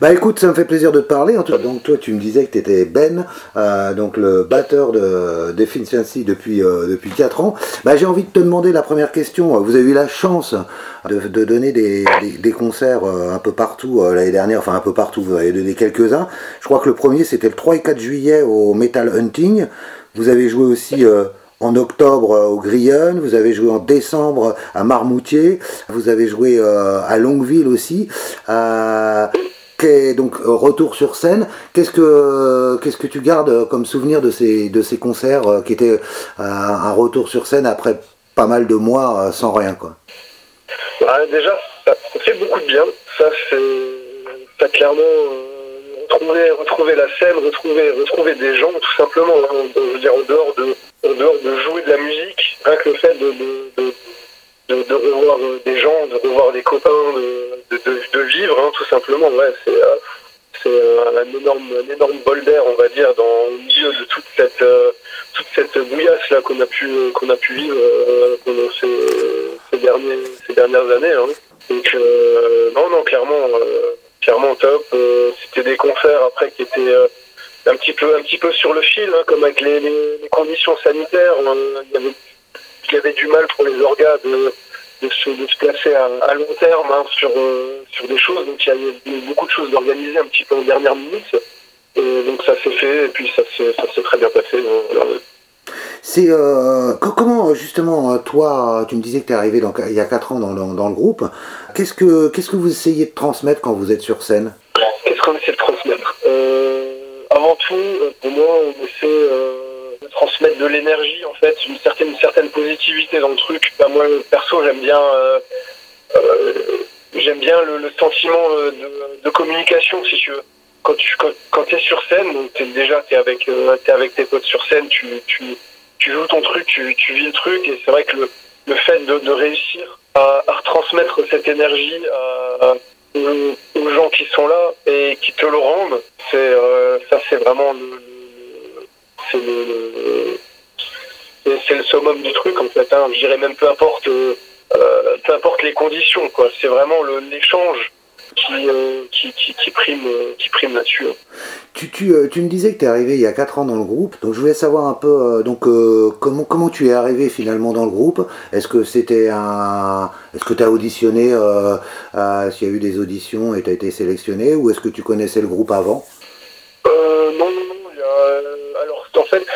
Bah écoute, ça me fait plaisir de te parler. Donc toi, tu me disais que tu étais Ben, euh, donc le batteur de Deficiency depuis euh, depuis 4 ans. Bah j'ai envie de te demander la première question. Vous avez eu la chance de, de donner des, des, concerts euh, un peu partout euh, l'année dernière, enfin un peu partout, vous avez donné quelques-uns. Je crois que le premier c'était le 3 et 4 juillet au Metal Hunting. Vous avez joué aussi en octobre au Grillon, vous avez joué en décembre à Marmoutier, vous avez joué à Longueville aussi. Euh, donc euh, retour sur scène. Qu'est-ce que qu'est-ce que tu gardes comme souvenir de ces de ces concerts euh, qui étaient euh, un retour sur scène après pas mal de mois sans rien quoi? Bah, Déjà, ça, fait beaucoup de bien. Ça c'est clairement retrouver retrouver la scène, retrouver retrouver des gens tout simplement. Hein. je veux dire en dehors de en dehors de jouer de la musique, rien que le fait de revoir des gens, de revoir des copains, de, de, vivre, hein, tout simplement. Ouais, c'est euh, c'est un énorme, un énorme bol d'air, on va dire, dans le milieu de toute cette, euh, toute cette bouillasse là qu'on a pu, qu'on a pu vivre euh, pendant ces, ces, derniers, ces dernières années. Hein. Donc non, non, clairement, clairement top. C'était des concerts après qui étaient un petit peu, un petit peu sur le fil, hein, comme avec les, les, conditions sanitaires. Il y, avait, il y avait du mal pour les organes de de se, placer à, long terme hein, sur, euh, sur des choses. Donc il y a eu beaucoup de choses d'organiser un petit peu en dernière minute. Et donc ça s'est fait et puis ça s'est très bien passé. C'est euh, comment justement toi, tu me disais que tu es arrivé il y a 4 ans dans, dans, le groupe. Qu'est-ce que qu'est-ce que vous essayez de transmettre quand vous êtes sur scène? Qu'est-ce qu'on essaie de transmettre? Euh, Avant tout, pour moi, on essaie transmettre de l'énergie, en fait, une certaine, certaine positivité dans le truc. Ben, moi, perso, j'aime bien, euh, euh, j'aime bien le, sentiment euh, de, communication, si tu veux. Quand tu quand, es sur scène, donc déjà, tu es, avec, es avec tes potes sur scène, tu, tu, joues ton truc, tu, tu vis le truc, et c'est vrai que le, le fait de, réussir à, à, retransmettre cette énergie aux, gens qui sont là et qui te le rendent, c'est ça c'est vraiment le, c'est le summum du truc en fait. Hein. Je dirais même peu importe, euh, peu importe les conditions. C'est vraiment l'échange qui, euh, prime, qui prime là-dessus. Hein. Tu, euh, me disais que tu es arrivé il y a 4 ans dans le groupe, donc je voulais savoir un peu donc comment comment tu es arrivé finalement dans le groupe? Est-ce que c'était un est-ce que tu as auditionné s'il y a eu des auditions et tu as été sélectionné ou est-ce que tu connaissais le groupe avant Non non non, alors en fait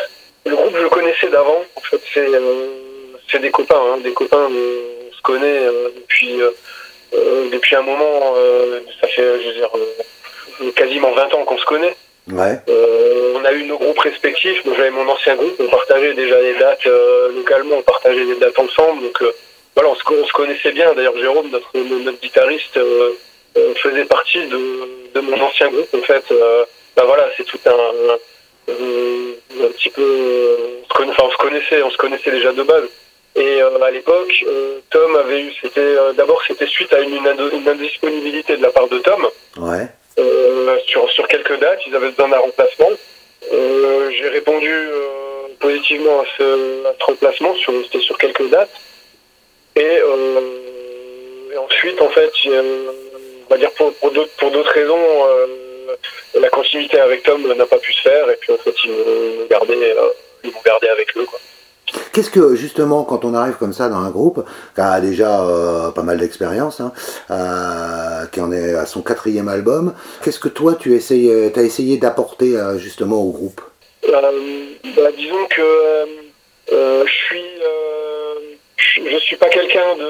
le d'avant. En fait, c'est euh, des copains, hein, des copains. On se connaît euh, depuis euh, depuis un moment. ça fait, je veux dire, quasiment 20 ans qu'on se connaît. Ouais. on a eu nos groupes respectifs. Moi, j'avais mon ancien groupe. On partageait déjà les dates localement. On partageait les dates ensemble. Donc voilà, on se, connaissait bien. D'ailleurs, Jérôme, notre, notre guitariste, faisait partie de, de, mon ancien groupe. En fait, bah voilà, c'est tout un euh, un petit peu, on se connaissait, on se connaissait déjà de base. Et euh, à l'époque, euh, Tom avait eu, c'était d'abord c'était suite à une, une, indisponibilité de la part de Tom. Ouais. sur, sur quelques dates, ils avaient besoin d'un remplacement. J'ai répondu positivement à ce, à ce remplacement, sur, c'était sur quelques dates. Et, ensuite, en fait, on va dire pour, pour d'autres raisons, la continuité avec Tom n'a pas pu se faire et puis en fait ils m'ont gardé, euh, avec eux. Qu'est-ce que justement quand on arrive comme ça dans un groupe qui a déjà euh, pas mal d'expérience, hein, euh, qui en est à son quatrième album, qu'est-ce que toi tu essayes, as essayé d'apporter justement au groupe? Bah, Disons que je suis je, suis pas quelqu'un de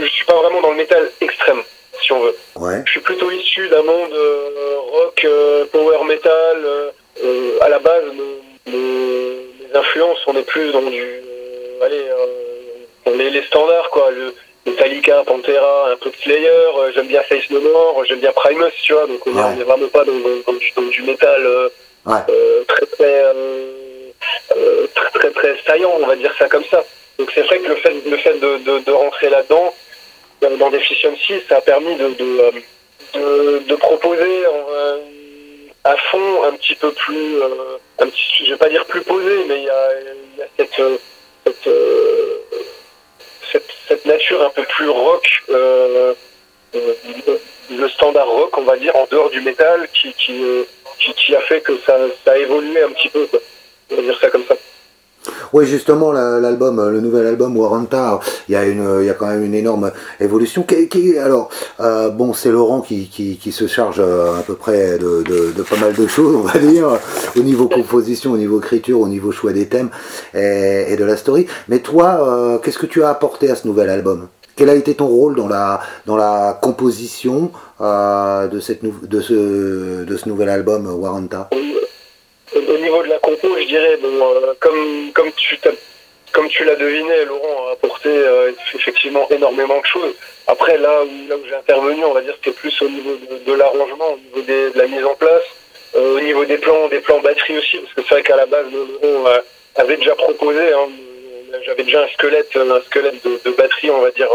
je suis pas vraiment dans le métal extrême si on veut. Ouais. Je suis plutôt issu d'un monde euh, rock, euh, power metal. Euh, à la base, mes, influences, on est plus dans du, allez, on est les standards quoi. Le, Metallica, Pantera, un peu de Slayer, j'aime bien Face No More, j'aime bien Primus, tu vois, donc on n'est vraiment pas dans, du, métal très, très, très, très, très, saillant, on va dire ça comme ça. Donc c'est vrai que le fait, le fait de, de rentrer là-dedans, dans Deficiency, ça a permis de, de, euh, de, proposer euh, à fond un petit peu plus, euh, un petit, je vais pas dire plus posé, mais il y a, cette, cette, cette, nature un peu plus rock le standard rock, on va dire, en dehors du métal, qui, qui, qui, a fait que ça, ça, a évolué un petit peu. On va dire ça comme ça. Oui, justement, l'album, le nouvel album Warranta, il y a une, il y a quand même une énorme évolution. Qui, alors, euh, bon, c'est Laurent qui, qui, se charge euh, à peu près de, de, pas mal de choses, on va dire, au niveau composition, au niveau écriture, au niveau choix des thèmes et, et de la story. Mais toi, euh, qu'est-ce que tu as apporté à ce nouvel album? Quel a été ton rôle dans la, dans la composition euh, de, cette de, ce, de ce nouvel album Warranta? Au niveau de la compo, je dirais, bon, euh, comme, comme tu comme tu l'as deviné, Laurent a apporté euh, effectivement énormément de choses. Après, là où, là où j'ai intervenu, on va dire c'était plus au niveau de, l'arrangement, au niveau de la mise en place, euh, au niveau des plans, des plans batterie aussi, parce que c'est vrai qu'à la base, Laurent avait déjà proposé, hein, j'avais déjà un squelette, un squelette de, batterie, on va dire,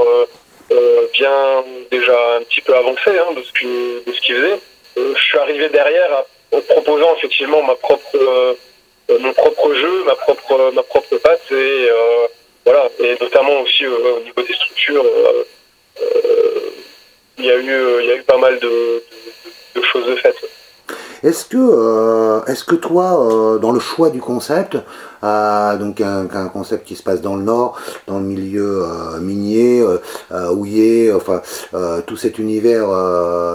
bien déjà un petit peu avancé hein, de ce qu'il faisait. je suis arrivé derrière à en proposant effectivement ma propre euh, euh, mon propre jeu, ma propre ma propre patte et euh, voilà et notamment aussi au niveau des structures il y a eu il y a eu pas mal de, de, choses de faites. Est-ce que, est-ce que toi, dans le choix du concept, donc un, concept qui se passe dans le nord, dans le milieu euh, minier, euh, euh, houillé, enfin tout cet univers,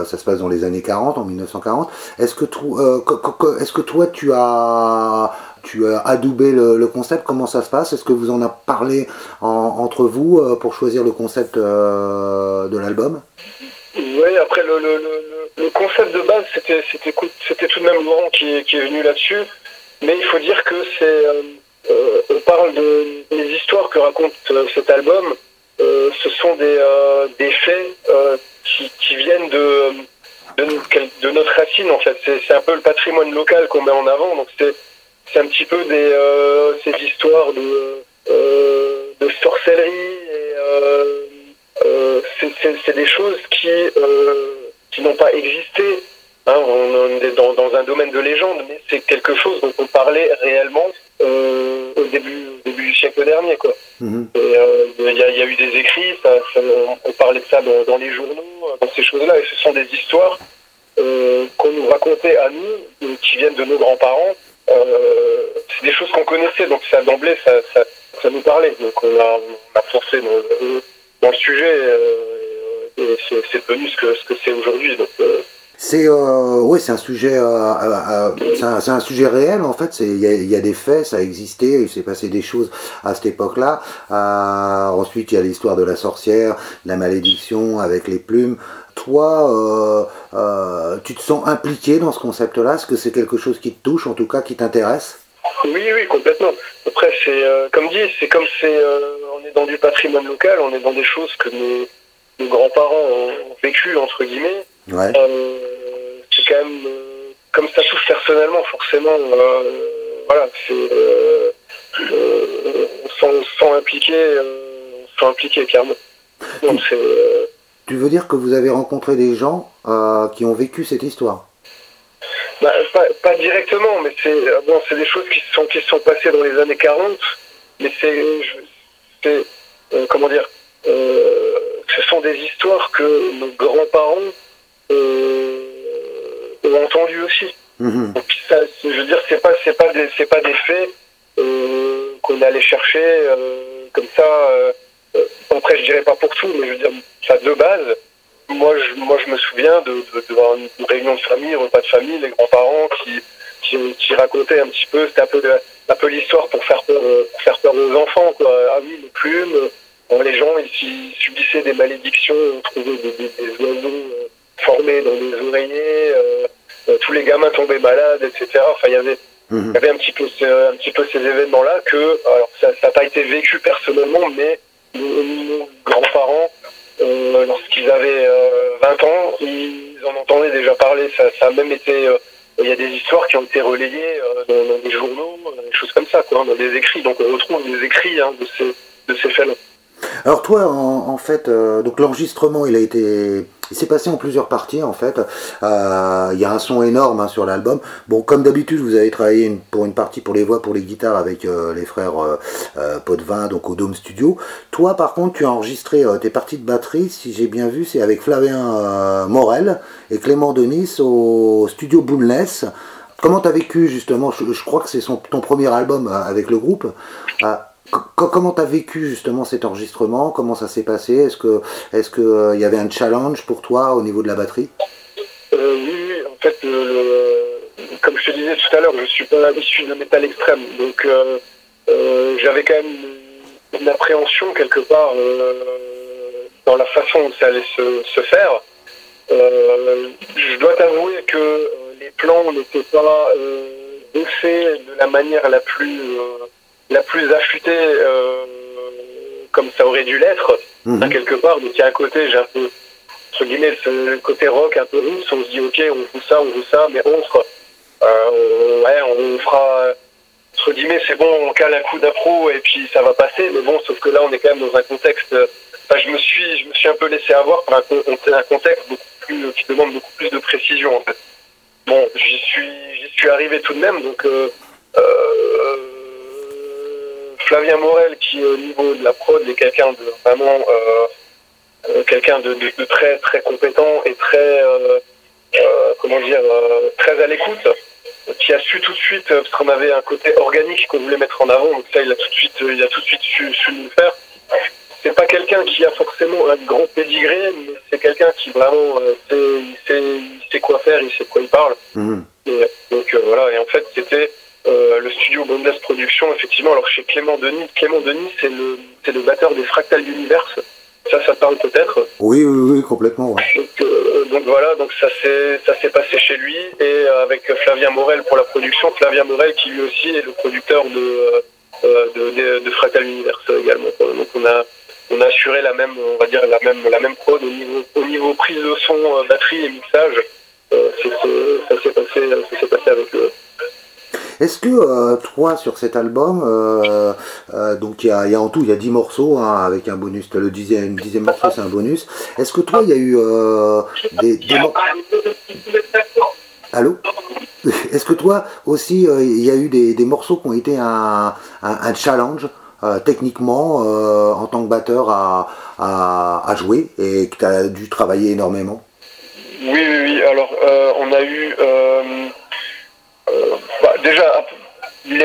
ça se passe dans les années 40, en 1940. Est-ce que, est-ce que toi tu as tu as adoubé le, concept, comment ça se passe? Est-ce que vous en avez parlé entre vous pour choisir le concept de l'album? Oui, après le, le, concept de base, c'était, c'était, c'était tout de même Laurent qui, qui est venu là-dessus. Mais il faut dire que c'est. Euh, euh, on parle de, des histoires que raconte euh, cet album. ce sont des, des faits qui, qui, viennent de, de, notre racine, en fait. C'est un peu le patrimoine local qu'on met en avant. Donc c'est un petit peu des, ces histoires de, de sorcellerie. c'est des choses qui, qui n'ont pas existé Hein, on, est dans, un domaine de légende, mais c'est quelque chose dont on parlait réellement euh, au, début, début du siècle dernier. Quoi. Mhm. Euh, il y, a eu des écrits, on parlait de ça dans, les journaux, dans ces choses-là, et ce sont des histoires euh, qu'on nous racontait à nous, qui viennent de nos grands-parents. c'est des choses qu'on connaissait, donc ça d'emblée, ça, ça, nous parlait. Donc on a, on a foncé dans, le sujet, et c'est devenu ce que c'est ce que aujourd'hui. Donc c'est euh, oui, c'est un sujet, euh, euh, c'est un, sujet réel en fait. Il y, y, a des faits, ça a existé, il s'est passé des choses à cette époque-là. ensuite, il y a l'histoire de la sorcière, la malédiction avec les plumes. Toi, tu te sens impliqué dans ce concept-là? Est-ce que c'est quelque chose qui te touche, en tout cas, qui t'intéresse? Oui, oui, complètement. Après, c'est comme dit, c'est comme c'est, on est dans du patrimoine local, on est dans des choses que nos, nos grands-parents ont vécu entre guillemets. Ouais c'est quand même, euh, comme ça touche personnellement, forcément, euh, voilà, c'est, euh, on se sent impliqué, on se impliqué clairement. tu veux dire que vous avez rencontré des gens qui ont vécu cette histoire? Bah, pas, directement, mais c'est bon, c'est des choses qui sont qui sont passées dans les années 40, mais c'est comment dire, ce sont des histoires que nos grands-parents ont entendu aussi. Mhm. je veux dire, c'est pas, c'est pas des, c'est pas des faits euh, qu'on allait chercher euh, comme ça. Euh, après, je dirais pas pour tout, mais je veux dire, ça de base. Moi, je, moi, je me souviens de, de, une réunion de famille, repas de famille, les grands-parents qui, qui, racontaient un petit peu, c'était un peu, un peu l'histoire pour faire peur, pour faire peur aux enfants, quoi. Ah oui, les plumes. Les gens, ils, subissaient des malédictions, on trouvait des, des, des oiseaux formés dans des oreillers. Euh, tous les gamins tombaient malades, etc. Enfin, il y avait, mhm. y avait un petit peu, un petit peu ces événements-là que, alors ça n'a pas été vécu personnellement, mais nos, grands-parents, euh, lorsqu'ils avaient 20 euh, ans, ils en entendaient déjà parler. Ça, ça a même été, il y a des histoires qui ont été relayées dans, des journaux, des choses comme ça, quoi, dans des écrits. Donc on retrouve des écrits hein, de ces, de ces faits-là. Alors toi, en, fait, donc l'enregistrement, il a été il s'est passé en plusieurs parties en fait. Euh, il y a un son énorme hein, sur l'album. Bon, comme d'habitude, vous avez travaillé pour une partie pour les voix, pour les guitares avec euh, les frères euh, Potvin, donc au Dome Studio. Toi, par contre, tu as enregistré tes parties de batterie, si j'ai bien vu, c'est avec Flavien Morel et Clément Denis au studio Boomless. Comment tu as vécu justement? Je, crois que c'est ton premier album avec le groupe. Comment tu as vécu justement cet enregistrement? Comment ça s'est passé? Est-ce que est-ce euh, y avait un challenge pour toi au niveau de la batterie? Euh, oui, en fait, comme je te disais tout à l'heure, je suis pas issu de métal extrême, donc euh, j'avais quand même une, appréhension quelque part dans la façon dont ça allait se, faire. je dois t'avouer que les plans n'étaient pas de la manière la plus la plus affûtée euh, comme ça aurait dû l'être, mhm. quelque part. Donc il y a un côté, j'ai un peu, entre guillemets, ce côté rock un peu russe, on se dit ok, on joue ça, on joue ça, mais autre, euh, ouais, on fera, entre guillemets, c'est bon, on cale un coup d'appro et puis ça va passer, mais bon, sauf que là, on est quand même dans un contexte, enfin, je me suis, je me suis un peu laissé avoir par un, un contexte beaucoup plus, qui demande beaucoup plus de précision, en fait. Bon, j'y suis, j'y suis arrivé tout de même, donc, euh, Flavien Morel, qui au niveau de la prod est quelqu'un de vraiment euh, euh, quelqu'un de, très très compétent et très euh, comment dire très à l'écoute, qui a su tout de suite parce qu'on avait un côté organique qu'on voulait mettre en avant, donc ça il a tout de suite il a tout de suite su, nous le faire. C'est pas quelqu'un qui a forcément un grand pédigré, mais c'est quelqu'un qui vraiment sait, il sait, quoi faire, il sait de quoi il parle. Mmh. donc voilà, et en fait c'était euh, le studio Bondas Productions, effectivement. Alors chez Clément Denis, Clément Denis, c'est le, c'est le batteur des Fractal Universe. Ça, ça parle peut-être. Oui, oui, oui, complètement. Euh, donc, voilà, donc ça s'est, ça s'est passé chez lui et euh, avec Flavien Morel pour la production. Flavien Morel qui lui aussi est le producteur de, de, de, Fractal Universe également. Donc on a, on a assuré la même, on va dire la même, la même prod au niveau, au niveau prise de son, batterie et mixage. ça s'est passé, ça s'est passé avec. Est-ce que euh, toi, sur cet album, euh, euh, donc il y a, en tout il y a 10 morceaux hein, avec un bonus, le dixième, dixième morceau c'est un bonus. Est-ce que toi, il y a eu des, Allô? Est-ce que toi aussi, il y a eu des, morceaux qui ont été un, challenge techniquement en tant que batteur à, à jouer et que tu as dû travailler énormément? Oui, oui, oui. Alors, on a eu déjà,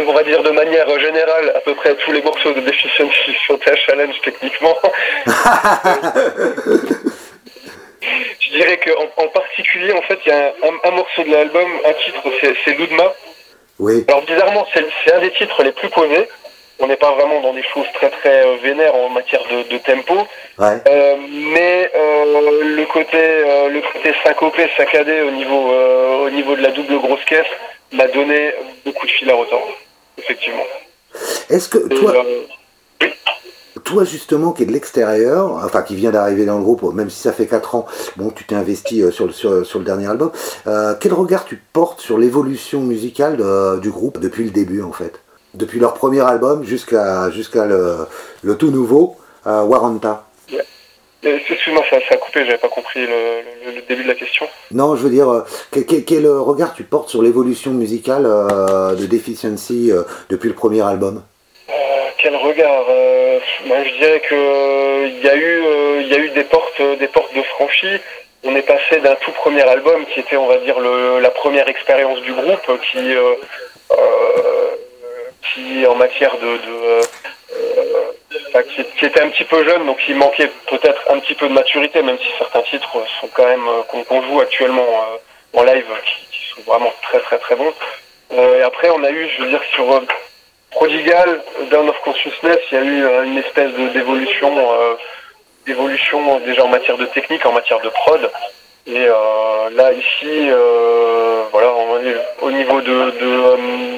on va dire de manière générale, à peu près tous les morceaux de Deficiency sont un challenge techniquement. Je dirais qu'en en particulier, en fait, il y a un, morceau de l'album, un titre, c'est Ludma. Oui. Alors bizarrement, c'est un des titres les plus posés. On n'est pas vraiment dans des choses très très euh, vénères en matière de, tempo. Euh, mais euh, le côté le côté syncopé, saccadé au niveau au niveau de la double grosse caisse, m'a donné beaucoup de fil à retordre, effectivement. Est-ce que toi, euh, toi justement qui est de l'extérieur, enfin qui vient d'arriver dans le groupe, même si ça fait 4 ans, bon tu t'es investi euh, sur le, sur, le dernier album, euh, quel regard tu portes sur l'évolution musicale du groupe depuis le début en fait? Depuis leur premier album jusqu'à jusqu'à le, le, tout nouveau, Waranta Excuse-moi, ça, ça, a coupé, j'avais pas compris le, début de la question. Non, je veux dire, euh, quel, regard tu portes sur l'évolution musicale euh, de Deficiency euh, depuis le premier album? Quel regard Moi, Je dirais qu'il y, a eu, y a eu des portes, des portes de franchie. On est passé d'un tout premier album qui était, on va dire, la première expérience du groupe qui, qui en matière de qui, était un petit peu jeune, donc il manquait peut-être un petit peu de maturité, même si certains titres sont quand même euh, qu'on joue actuellement euh, en live, qui, sont vraiment très très très bons. Euh, et après, on a eu, je veux dire, sur Prodigal, Down of Consciousness, il y a eu une espèce d'évolution, d'évolution déjà en matière de technique, en matière de prod. Et là, ici, voilà, au niveau de, de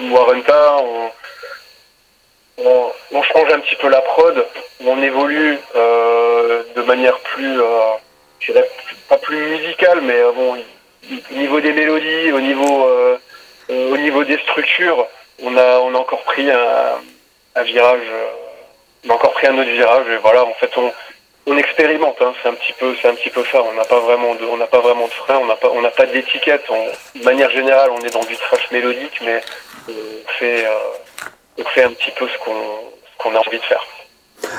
on, on, change un petit peu la prod, on évolue euh, de manière plus, euh, je dirais pas plus musicale, mais euh, bon, au niveau des mélodies, au niveau, au niveau des structures, on a, on a encore pris un, virage, on a encore pris un autre virage. Et voilà, en fait, on, on expérimente. Hein. c'est un petit peu, c'est un petit peu ça. On n'a pas vraiment de, on n'a pas vraiment de frein. On n'a pas, on n'a pas d'étiquette. De manière générale, on est dans du trash mélodique, mais on fait, on fait un petit peu ce qu'on, qu'on a envie de faire.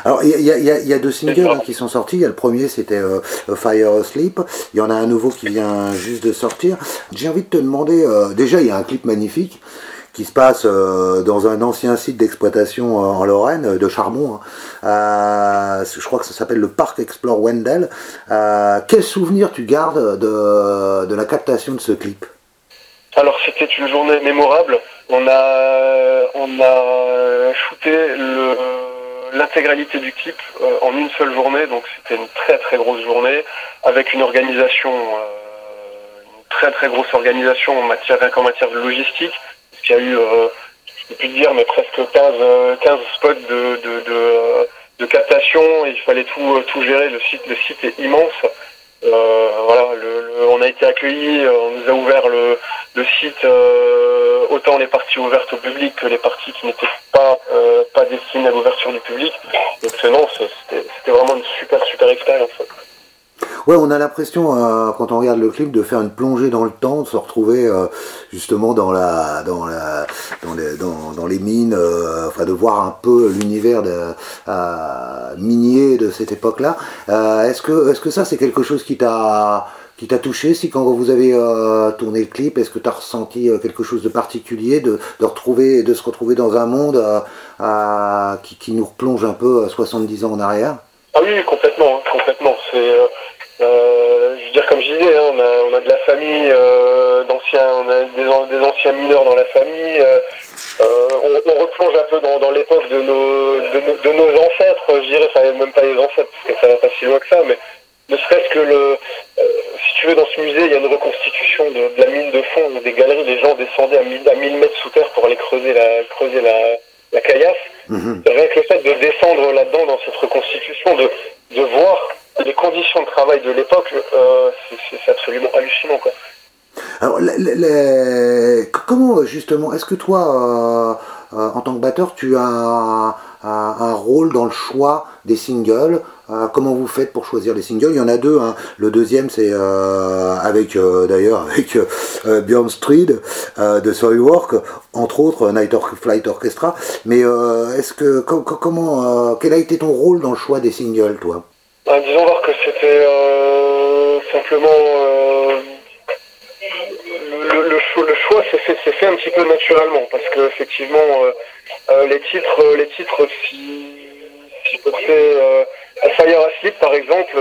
Alors, il y, y, a deux singles hein, qui sont sortis. Il y a le premier, c'était euh, Fire Asleep. Il y en a un nouveau qui vient juste de sortir. J'ai envie de te demander, euh, déjà, il y a un clip magnifique qui se passe euh, dans un ancien site d'exploitation en Lorraine, de Charbon. Hein. je crois que ça s'appelle le Parc Explore Wendell. quel souvenir tu gardes de, de la captation de ce clip? Alors, c'était une journée mémorable. On a, on a shooté l'intégralité du clip euh, en une seule journée, donc c'était une très très grosse journée, avec une organisation, euh, une très très grosse organisation en matière, en matière de logistique, il y a eu, euh, je peux plus dire, mais presque 15, 15 spots de, de, de, captation, et il fallait tout, tout gérer, le site, le site est immense. Voilà, on a été accueillis, on nous a ouvert le, le site, autant les parties ouvertes au public que les parties qui n'étaient pas, pas destinées à l'ouverture du public. Donc non, c'était vraiment une super super expérience. Ouais, on a l'impression, euh, quand on regarde le clip, de faire une plongée dans le temps, de se retrouver euh, justement dans la, dans la, dans les, dans, les mines, euh, enfin de voir un peu l'univers minier de cette époque-là. est-ce que, est-ce que ça, c'est quelque chose qui t'a qui t'a touché si quand vous avez tourné le clip, est-ce que tu as ressenti quelque chose de particulier de, de, retrouver, de se retrouver dans un monde qui, qui, nous replonge un peu 70 ans en arrière? Ah oui, complètement, complètement. C'est je veux dire, comme je disais, hein, on, a, on, a, de la famille euh, d'anciens, on a des, des, anciens mineurs dans la famille. Euh, euh on, on, replonge un peu dans, dans l'époque de nos, de, de, nos ancêtres, je dirais, enfin même pas les ancêtres, parce que ça va pas si loin que ça, mais ne serait-ce que le, euh, si tu veux, dans ce musée, il y a une reconstitution de, de la mine de fond, des galeries, les gens descendaient à 1000, à 1000 mètres sous terre pour aller creuser la, creuser la, la caillasse. Mm Rien que le fait de descendre là-dedans dans cette reconstitution, de, de voir les conditions de travail de l'époque, euh, c'est absolument hallucinant. Quoi. Alors, comment justement, est-ce que toi, euh, euh, en tant que batteur, tu as un, rôle dans le choix des singles Comment vous faites pour choisir les singles? Il y en a deux. Hein. Le deuxième, c'est avec d'ailleurs avec Björn Street de Soilwork, entre autres Night Flight Orchestra. Mais est-ce que comment quel a été ton rôle dans le choix des singles, toi? Bah, disons voir que c'était euh, simplement euh, le, le, le, choix s'est fait, un petit peu naturellement parce que effectivement euh, les titres les titres si, si c'est Fire Asleep par exemple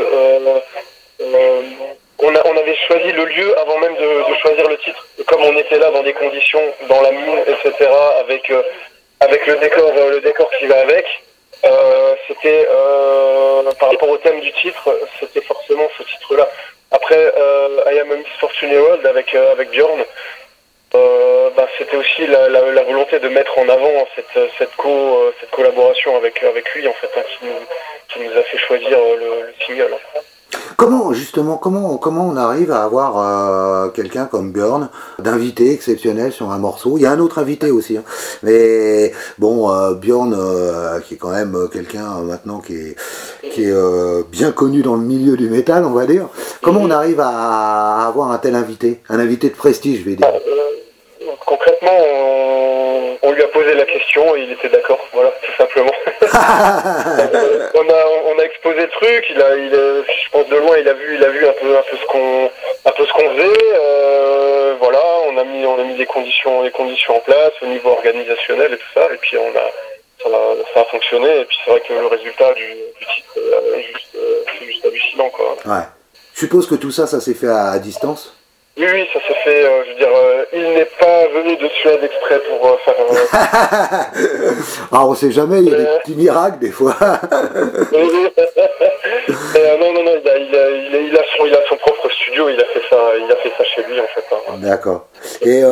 on, a, on avait choisi le lieu avant même de, de, choisir le titre. Comme on était là dans des conditions dans la mine etc avec avec le décor le décor qui va avec euh, c'était euh, par rapport au thème du titre, c'était forcément ce titre-là. Après, euh, I Am a Misfortune World avec avec Bjorn, bah, c'était aussi la, la, volonté de mettre en avant cette cette co cette collaboration avec avec lui en fait hein, qui, nous, qui nous a fait choisir le, le single. Comment justement, comment comment on arrive à avoir euh, quelqu'un comme Björn d'invité exceptionnel sur un morceau? Il y a un autre invité aussi, hein. mais bon, euh, Björn euh, qui est quand même quelqu'un maintenant qui est qui est bien connu dans le milieu du métal, on va dire. Comment on arrive à, avoir un tel invité, un invité de prestige, je vais dire Concrètement, on, lui a posé la question et il était d'accord, voilà, tout simplement. on, a, on a exposé le truc, il a, il je pense de loin, il a vu, il a vu un peu, un peu ce qu'on, un peu ce qu'on faisait. Euh, voilà, on a mis, on a mis des conditions, des conditions en place au niveau organisationnel et tout ça, et puis on a, ça a, ça a fonctionné. Et puis c'est vrai que le résultat du, du titre est juste, euh, juste hallucinant, quoi. Ouais. Je suppose que tout ça, ça s'est fait à distance? Oui, oui, ça s'est fait. Euh, je veux dire, euh, il n'est pas venu de Suède exprès pour euh, faire. ah, on sait jamais, il y a des petits miracles des fois. non, non, non, il a, il, a, il, a, son, il a son propre studio, il a fait ça, il a fait ça chez lui en fait. Hein. D'accord. Et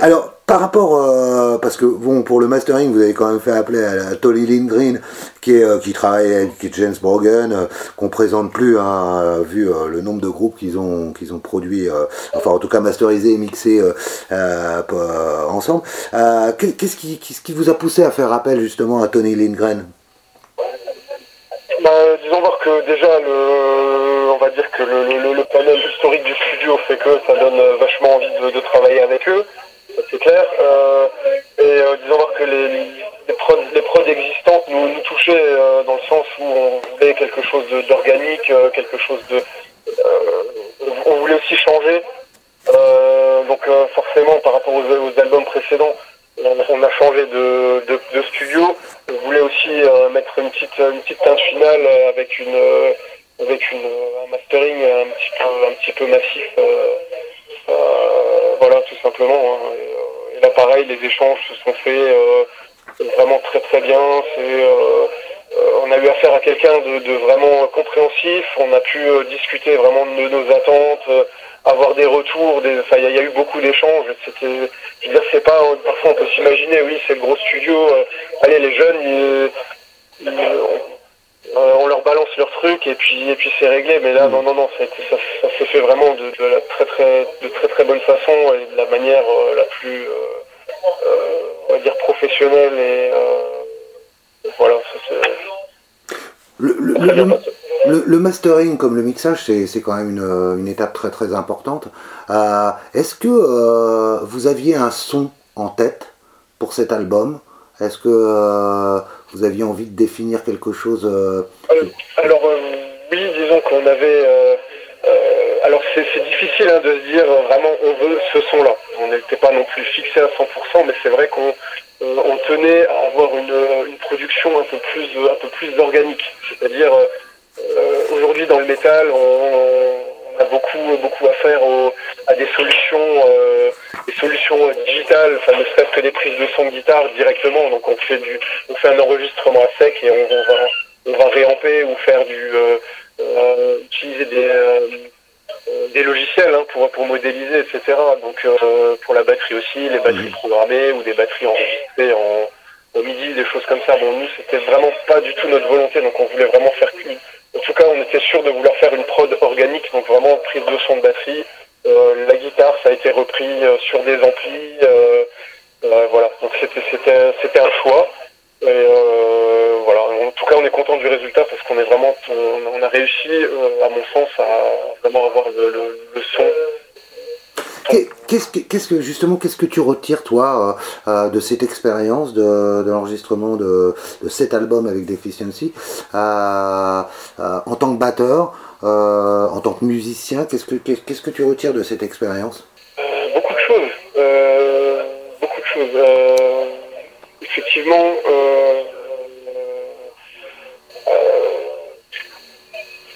Alors, par rapport, euh, parce que bon, pour le mastering, vous avez quand même fait appeler à, Tolly Lindgren, qui, est, euh, qui travaille est James Brogan, euh, qu'on présente plus, hein, vu le nombre de groupes qu'ils ont, ont produit, enfin en tout cas masterisé et mixé ensemble. qu'est-ce, qui, qui vous a poussé à faire appel justement à Tony Lindgren? Bah, disons voir que déjà le, on va dire que le, panel historique du studio fait que ça donne vachement envie de travailler avec eux c'est clair. Euh, et euh, disons voir que les, les, prods, les prods existantes nous, nous touchaient euh, dans le sens où on voulait quelque chose d'organique, quelque chose de... on voulait aussi changer. donc forcément par rapport aux, albums précédents, on, a changé de, de, studio. On voulait aussi mettre une petite, une petite teinte finale avec une avec une, un mastering un petit peu, un petit peu massif. tout simplement. Hein là, pareil, les échanges se sont faits euh, vraiment très très bien. Euh, euh, on a eu affaire à quelqu'un de, vraiment compréhensif. On a pu discuter vraiment de nos attentes, avoir des retours. il y, a eu beaucoup d'échanges. C'était, je veux dire, c'est pas. Parfois, on peut s'imaginer, oui, c'est le gros studio. allez, les jeunes, on leur balance leur truc et puis et puis c'est réglé. Mais là, non, non, non, ça, ça, s'est fait vraiment de, de, la très très de très très bonne façon et de la manière la plus on va dire professionnel et euh, voilà, le, mastering comme le mixage, c'est quand même une, étape très très importante. Euh, est-ce que euh, vous aviez un son en tête pour cet album? Est-ce que vous aviez envie de définir quelque chose Alors oui, disons qu'on avait alors c'est difficile hein, de se dire euh, vraiment on veut ce son-là. On n'était pas non plus fixé à 100%, mais c'est vrai qu'on euh, tenait à avoir une, production un peu plus un peu plus organique. C'est-à-dire euh, aujourd'hui dans le métal, on, a beaucoup beaucoup à faire à des solutions des solutions digitales, enfin ne serait-ce que des prises de son de guitare directement. Donc on fait du on fait un enregistrement à sec et on, va on va réamper ou faire du utiliser des euh, des logiciels hein, pour, pour modéliser, etc. Donc euh, pour la batterie aussi, les batteries programmées ou des batteries enregistrées en, au MIDI, des choses comme ça. Bon, nous, c'était vraiment pas du tout notre volonté, donc on voulait vraiment faire qu'une. En tout cas, on était sûr de vouloir faire une prod organique, donc vraiment prise de son de batterie. Euh, la guitare, ça a été repris sur des amplis. voilà, donc c'était un choix. Et voilà, en tout cas, on est content du résultat parce qu'on est vraiment, on, a réussi, à mon sens, à vraiment avoir le. Qu'est-ce que, tu retires toi euh, euh, de cette expérience de, l'enregistrement de, cet album avec Deficiency euh, en tant que batteur, en tant que musicien, qu'est-ce que, qu'est-ce que tu retires de cette expérience? Beaucoup de choses, beaucoup de choses. effectivement,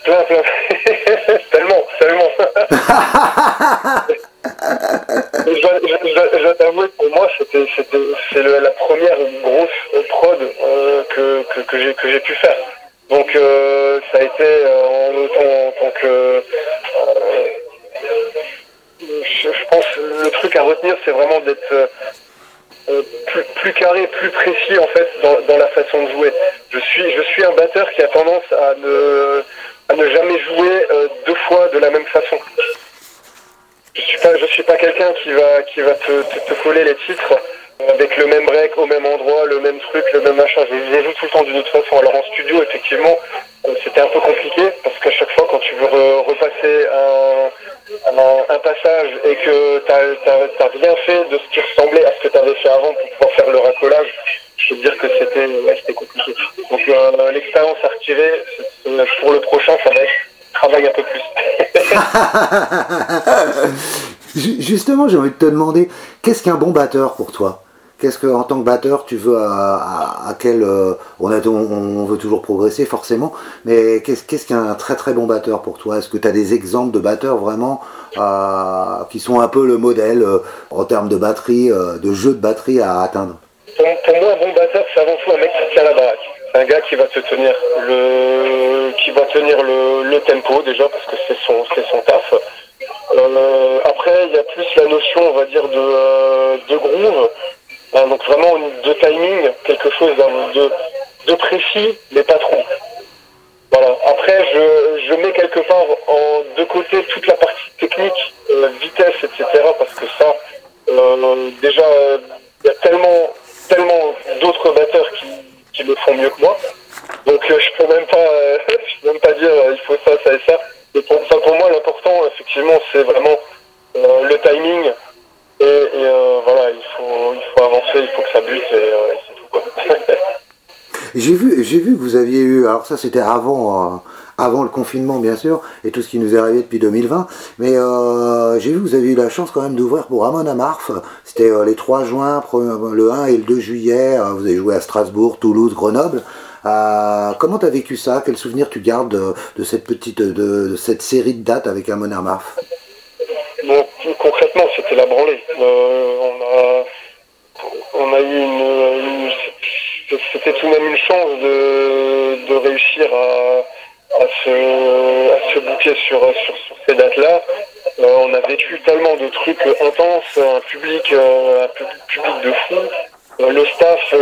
plein, plein. tellement, tellement. je dois, t'avouer, pour moi, c'était, c'est la première grosse prod euh, que, que, que j'ai pu faire. Donc, euh, ça a été euh, en, tant que. Je, je, pense le truc à retenir, c'est vraiment d'être. Plus, plus, carré, plus précis en fait dans, la façon de jouer. Je suis, je suis un batteur qui a tendance à ne, à ne jamais jouer euh, deux fois de la même façon. Je suis pas, je suis pas quelqu'un qui va, qui va te, te, coller les titres le même break au même endroit, le même truc, le même machin. Je les tout le temps d'une autre façon. Alors en studio, effectivement, euh, c'était un peu compliqué parce qu'à chaque fois, quand tu veux repasser un, passage et que tu n'as rien fait de ce qui ressemblait à ce que tu avais fait avant pour pouvoir faire le racolage, je peux dire que c'était compliqué. Donc euh, l'expérience à retirer, pour le prochain, ça va être travail un peu plus. Justement, j'ai envie de te demander, qu'est-ce qu'un bon batteur pour toi? Qu'est-ce que, en tant que batteur, tu veux à, quel euh, on, on, veut toujours progresser forcément, mais qu'est-ce qu'est-ce qu'un très très bon batteur pour toi? Est-ce que tu as des exemples de batteurs vraiment euh, qui sont un peu le modèle en termes de batterie, de jeu de batterie à atteindre? Pour, moi, un bon batteur, c'est avant tout un mec qui tient la baraque. Un gars qui va te tenir le, qui va tenir le, tempo déjà parce que c'est son, c'est son taf. Euh, après, il y a plus la notion, on va dire, de, de groove. Hein, donc vraiment de timing, quelque chose de, de précis, mais pas trop. Voilà. Après, je, je mets quelque part en deux côtés toute la partie technique, vitesse, etc. Parce que ça, déjà, il y a tellement, tellement d'autres batteurs qui, qui le font mieux que moi. Donc je peux même pas, je peux même pas dire il faut ça, ça et ça. Et pour, ça, pour moi, l'important, effectivement, c'est vraiment le timing. Et, et voilà, il faut, il faut avancer, il faut que ça bute, et, c'est tout quoi. J'ai vu, j'ai vu que vous aviez eu, alors ça c'était avant, euh, avant le confinement bien sûr, et tout ce qui nous est arrivé depuis 2020, mais euh, j'ai vu vous avez eu la chance quand même d'ouvrir pour Amon Amarf, c'était euh, les 3 juin, le 1 et le 2 juillet, vous avez joué à Strasbourg, Toulouse, Grenoble. comment tu as vécu ça? Quel souvenir tu gardes de, cette petite, de, cette série de dates avec Amon Amarf bon, Concrètement, c'était la branlée. on a eu une c'était tout de même une chance de, réussir à, se, à se bouquer sur, sur, ces dates-là. Euh, on a vécu tellement de trucs intenses, un public, euh, un public de fou. Euh, le staff,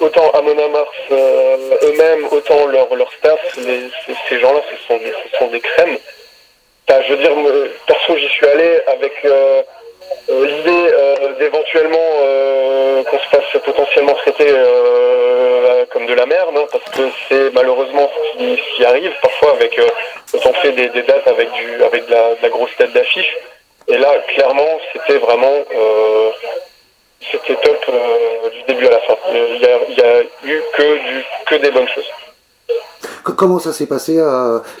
autant à Mars eux-mêmes, autant leur, leur staff, ces gens-là, ce sont, des, ce sont des crèmes. je veux dire, perso, j'y suis allé avec l'idée d'éventuellement qu'on se fasse potentiellement traiter comme de la merde, hein, parce que c'est malheureusement ce qui, arrive parfois avec euh, quand on fait des, dates avec du avec de la, grosse tête d'affiche. Et là, clairement, c'était vraiment euh, c'était top euh, du début à la fin. Il n'y a, eu que du que des bonnes choses. Comment ça s'est passé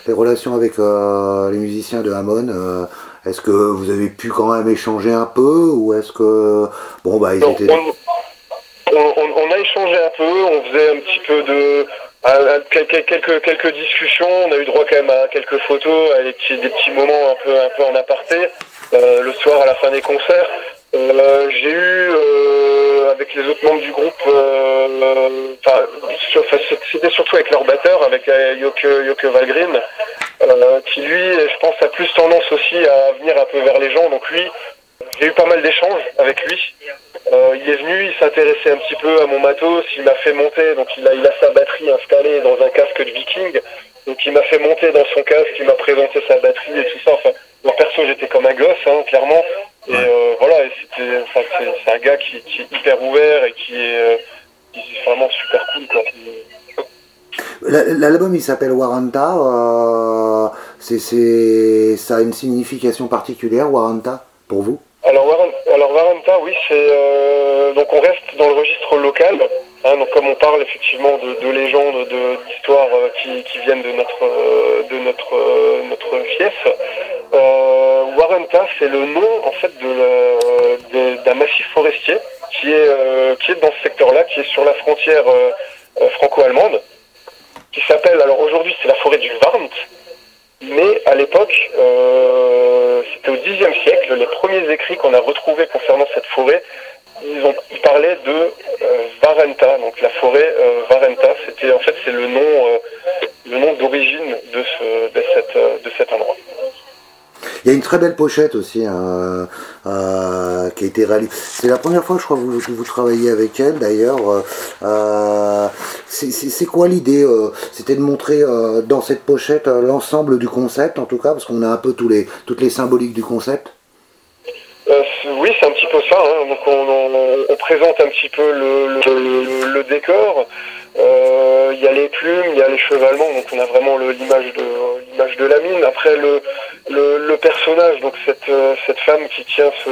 les relations avec les musiciens de Hamon Est-ce que vous avez pu quand même échanger un peu ou est-ce que bon bah ils étaient on, a échangé un peu, on faisait un petit peu de quelques, quelques discussions, on a eu droit quand même à quelques photos, à des petits, moments un peu, un peu en aparté, euh, le soir à la fin des concerts. Euh, j'ai eu euh, avec les autres membres du groupe, c'était surtout avec leur batteur, avec Yoke, Yoke Valgrim, qui lui, je pense, a plus tendance aussi à venir un peu vers les gens. Donc lui, j'ai eu pas mal d'échanges avec lui. Euh, il est venu, il s'intéressait un petit peu à mon matos, il m'a fait monter, donc il a, il a sa batterie installée dans un casque de viking, donc il m'a fait monter dans son casque, il m'a présenté sa batterie et tout ça. Enfin, moi perso j'étais comme un gosse, hein, clairement. Et euh, voilà, c'était, enfin, c'est, un gars qui, est hyper ouvert et qui est, euh, qui est vraiment super cool. Quoi. L'album il s'appelle Waranta, c'est, ça a une signification particulière, Waranta, pour vous? Alors, alors Waranta, oui, c'est euh, donc on reste dans le registre local. Hein, donc comme on parle effectivement de, légendes, d'histoires euh, qui, viennent de notre euh, de notre notre fief. Waranta, c'est le nom en fait de d'un massif forestier qui est qui est dans ce secteur-là, qui est sur la frontière franco-allemande, qui s'appelle alors aujourd'hui c'est la forêt du Warnt. Mais à l'époque, euh, c'était au Xe siècle, les premiers écrits qu'on a retrouvés concernant cette forêt, ils, ont, ils parlaient de euh, Varenta, donc la forêt euh, Varenta. C'était en fait c'est le nom, euh, le nom d'origine de, de, cette, de cet endroit. Il y a une très belle pochette aussi hein, euh, qui a été réalisée. C'est la première fois, je crois, que vous, vous travaillez avec elle d'ailleurs. Euh, c'est quoi l'idée euh, C'était de montrer dans cette pochette l'ensemble du concept, en tout cas, parce qu'on a un peu tous les, toutes les symboliques du concept. Oui, c'est un petit peu ça. Hein. Donc on, présente un petit peu le, le décor. Euh, il y a les plumes, il y a les chevalements, donc on a vraiment l'image de l'image de la mine. Après le, le, personnage, donc cette, euh, cette femme qui tient ce,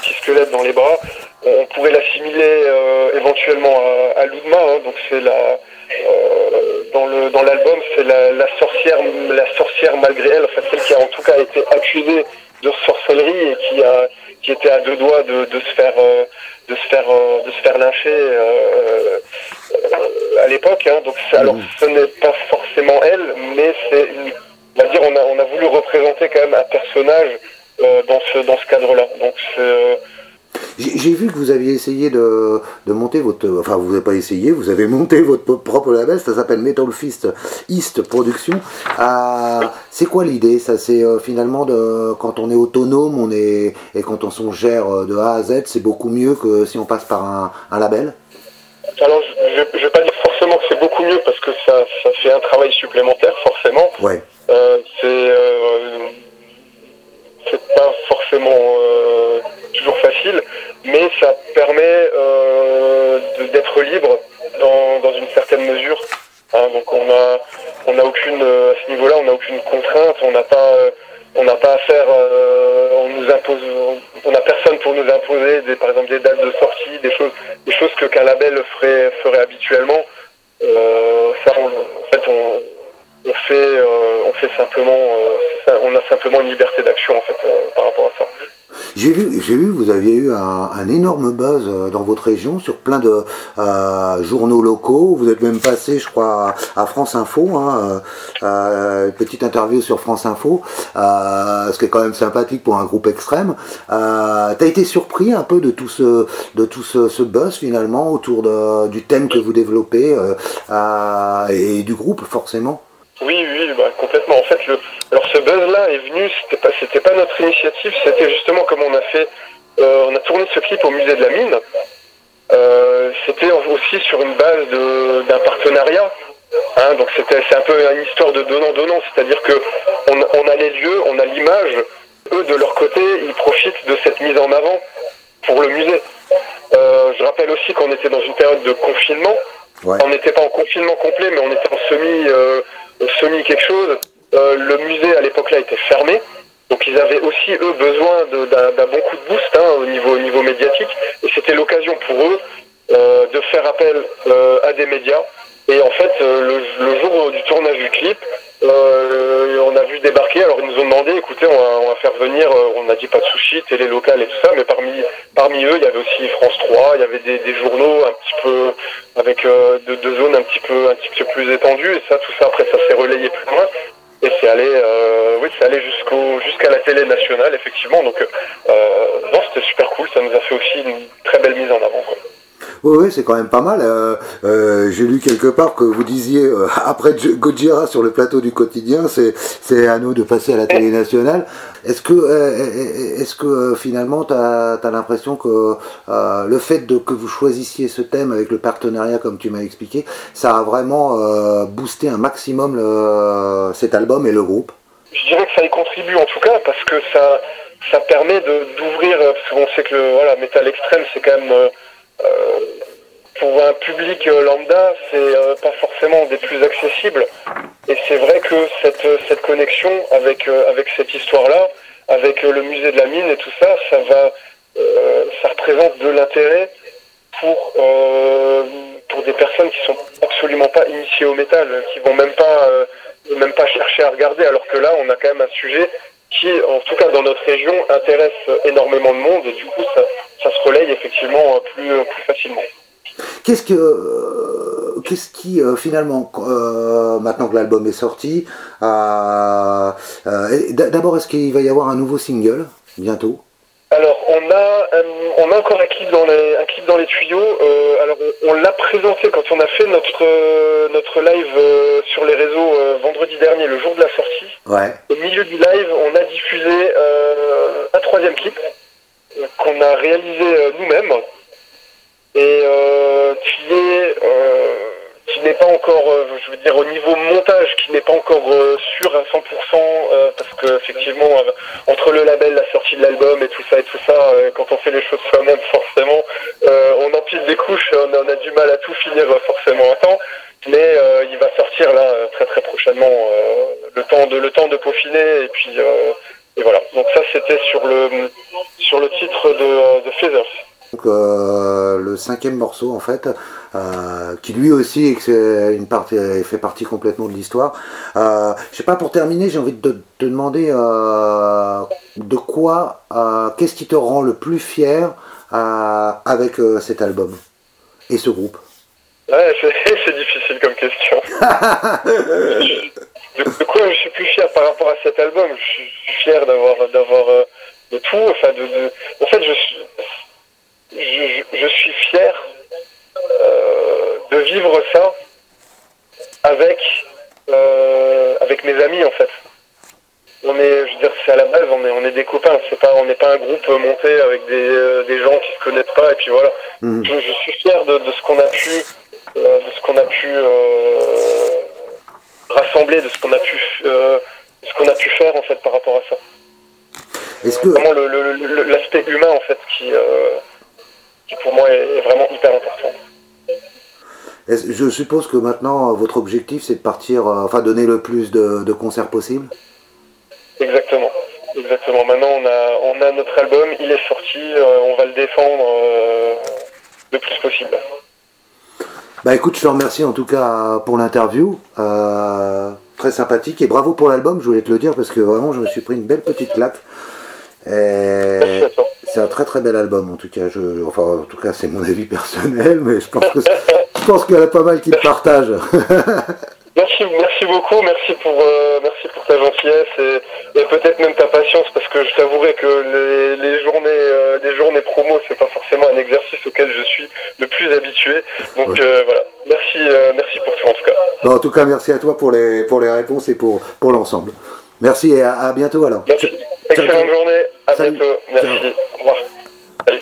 petit squelette dans les bras, on pourrait l'assimiler euh, éventuellement à, à Ludma, hein. donc c'est la dans le dans l'album c'est la, la, sorcière la sorcière malgré elle, enfin celle qui a en tout cas été accusée de sorcellerie et qui a qui était à deux doigts de, de se faire de se faire de se faire lyncher à l'époque. Hein, donc alors mmh. ce n'est pas forcément elle, mais c'est on va dire on a, on a voulu représenter quand même un personnage euh, dans ce dans ce cadre-là. Donc c'est J'ai vu que vous aviez essayé de, monter votre. Enfin, vous n'avez pas essayé, vous avez monté votre propre label, ça s'appelle Metal Fist East Production. c'est quoi l'idée Ça, c'est finalement de, quand on est autonome on est, et quand on s'en gère de A à Z, c'est beaucoup mieux que si on passe par un, label? Alors, je ne vais pas dire forcément que c'est beaucoup mieux parce que ça, ça fait un travail supplémentaire, forcément. Ouais. c'est c'est pas forcément euh, toujours facile, mais ça permet euh, d'être libre dans, une certaine mesure. Hein. donc on a on a aucune à ce niveau-là, on n'a aucune contrainte, on n'a pas on n'a pas à faire, euh, on nous impose, on n'a personne pour nous imposer, des, par exemple des dates de sortie, des choses, des choses que qu'un label ferait ferait habituellement. ça, en fait, on, on fait, euh, on fait simplement, euh, on a simplement une liberté d'action en fait euh, par rapport à ça. J'ai vu, j'ai vu, vous aviez eu un, énorme buzz dans votre région sur plein de journaux locaux. Vous êtes même passé, je crois, à, France Info, hein, petite interview sur France Info, ce qui est quand même sympathique pour un groupe extrême. T'as été surpris un peu de tout ce, de tout ce, buzz finalement autour du thème que vous développez et du groupe forcément? Oui, oui, bah, complètement. En fait, le, alors ce buzz-là est venu, c'était pas, c'était pas notre initiative, c'était justement comme on a fait, euh, on a tourné ce clip au musée de la mine. Euh, c'était aussi sur une base d'un partenariat. Hein, donc c'était, c'est un peu une histoire de donnant-donnant, c'est-à-dire que on, a les lieux, on a l'image. Eux, de leur côté, ils profitent de cette mise en avant pour le musée. Euh, je rappelle aussi qu'on était dans une période de confinement. On n'était pas en confinement complet, mais on était en semi semi quelque chose. Euh, le musée à l'époque là était fermé. Donc ils avaient aussi eux besoin d'un bon coup de boost hein, au niveau au niveau médiatique et c'était l'occasion pour eux euh, de faire appel euh, à des médias et en fait le, jour du tournage du clip on a vu débarquer alors ils nous ont demandé écoutez on va, on va faire venir on n'a dit pas de sushi télé locale et tout ça mais parmi parmi eux il y avait aussi France 3 il y avait des, des journaux un petit peu avec de, de, zones un petit peu un petit peu plus étendues et ça tout ça après ça s'est relayé plus loin et c'est allé euh, oui c'est allé jusqu'au jusqu'à la télé nationale effectivement donc euh, non c'était super cool ça nous a fait aussi une très belle mise en avant quoi. Oui, c'est quand même pas mal. Euh, euh, j'ai lu quelque part que vous disiez, euh, après Gojira sur le plateau du quotidien, c'est à nous de passer à la télé nationale. Est-ce que, est-ce que finalement, tu as, l'impression que le fait de, que vous choisissiez ce thème avec le partenariat, comme tu m'as expliqué, ça a vraiment boosté un maximum cet album et le groupe? Je dirais que ça y contribue en tout cas, parce que ça, ça permet d'ouvrir, parce qu'on sait que le voilà, métal extrême, c'est quand même pour un public euh, lambda, c'est euh, pas forcément des plus accessibles. Et c'est vrai que cette, cette connexion avec, avec cette histoire-là, avec le musée de la mine et tout ça, ça va, ça représente de l'intérêt pour, pour des personnes qui sont absolument pas initiées au métal, qui vont même pas, même pas chercher à regarder, alors que là, on a quand même un sujet qui, en tout cas dans notre région, intéresse énormément de monde du coup, ça, ça se relaye effectivement plus, plus facilement. Qu'est-ce que, euh, qu'est-ce qui euh, finalement, euh, maintenant que l'album est sorti, d'abord est-ce qu'il va y avoir un nouveau single bientôt? Alors on a on a encore un clip dans les un clip dans les tuyaux. alors on, l'a présenté quand on a fait notre notre live sur les réseaux vendredi dernier, le jour de la sortie. Ouais. Au milieu du live, on a diffusé un troisième clip qu'on a réalisé euh, nous-mêmes et euh, qui est euh, qui n'est pas encore, je veux dire, au niveau montage, qui n'est pas encore sûr à 100%, parce que effectivement, entre le label, la sortie de l'album et tout ça et tout ça, quand on fait les choses soi-même, forcément, on empile des couches, on, on, a du mal à tout finir forcément à temps. Mais il va sortir là très très prochainement, le temps de le temps de peaufiner et puis et voilà. Donc ça c'était sur le sur le titre de, de Feathers. Donc, euh, le cinquième morceau en fait, euh, qui lui aussi une partie, fait partie complètement de l'histoire. Euh, je sais pas pour terminer, j'ai envie de te demander euh, de quoi, qu'est-ce qui te rend le plus fier avec cet album et ce groupe? Ouais, c'est difficile comme question. de, quoi je suis plus fier par rapport à cet album Je suis fier d'avoir d'avoir de tout. Enfin, de, en fait, je je, suis fier de vivre ça avec, avec mes amis en fait on est, je veux dire, c'est à la base, on est, on est des copains. C'est pas, on n'est pas un groupe monté avec des, euh, des, gens qui se connaissent pas. Et puis voilà. Mhm. Je, suis fier de, de ce qu'on a pu, euh, de ce qu'on a pu euh, rassembler, de ce qu'on a pu, ce qu'on a pu faire en fait par rapport à ça. Est-ce que vraiment l'aspect humain en fait qui, qui pour moi est, vraiment hyper important. Je suppose que maintenant votre objectif c'est de partir, enfin donner le plus de, de concerts possible? Exactement. Exactement. Maintenant, on a, on a notre album, il est sorti, euh, on va le défendre euh, le plus possible. Bah écoute, je te remercie en tout cas pour l'interview. Euh, très sympathique et bravo pour l'album, je voulais te le dire parce que vraiment je me suis pris une belle petite claque. C'est un très très bel album en tout cas. Je, enfin en tout cas c'est mon avis personnel, mais je pense que je pense qu'il y en a pas mal qui le partagent. Merci, merci beaucoup, merci pour, euh, merci pour ta gentillesse et, peut-être même ta patience parce que je t'avouerai que les, journées, euh, les journées promo, c'est pas forcément un exercice auquel je suis le plus habitué. Donc euh, voilà, merci, merci pour tout en tout cas. en tout cas, merci à toi pour les, pour les réponses et pour, pour l'ensemble. Merci et à, bientôt alors. Merci. Excellente journée, à bientôt. Merci. Au revoir. Salut.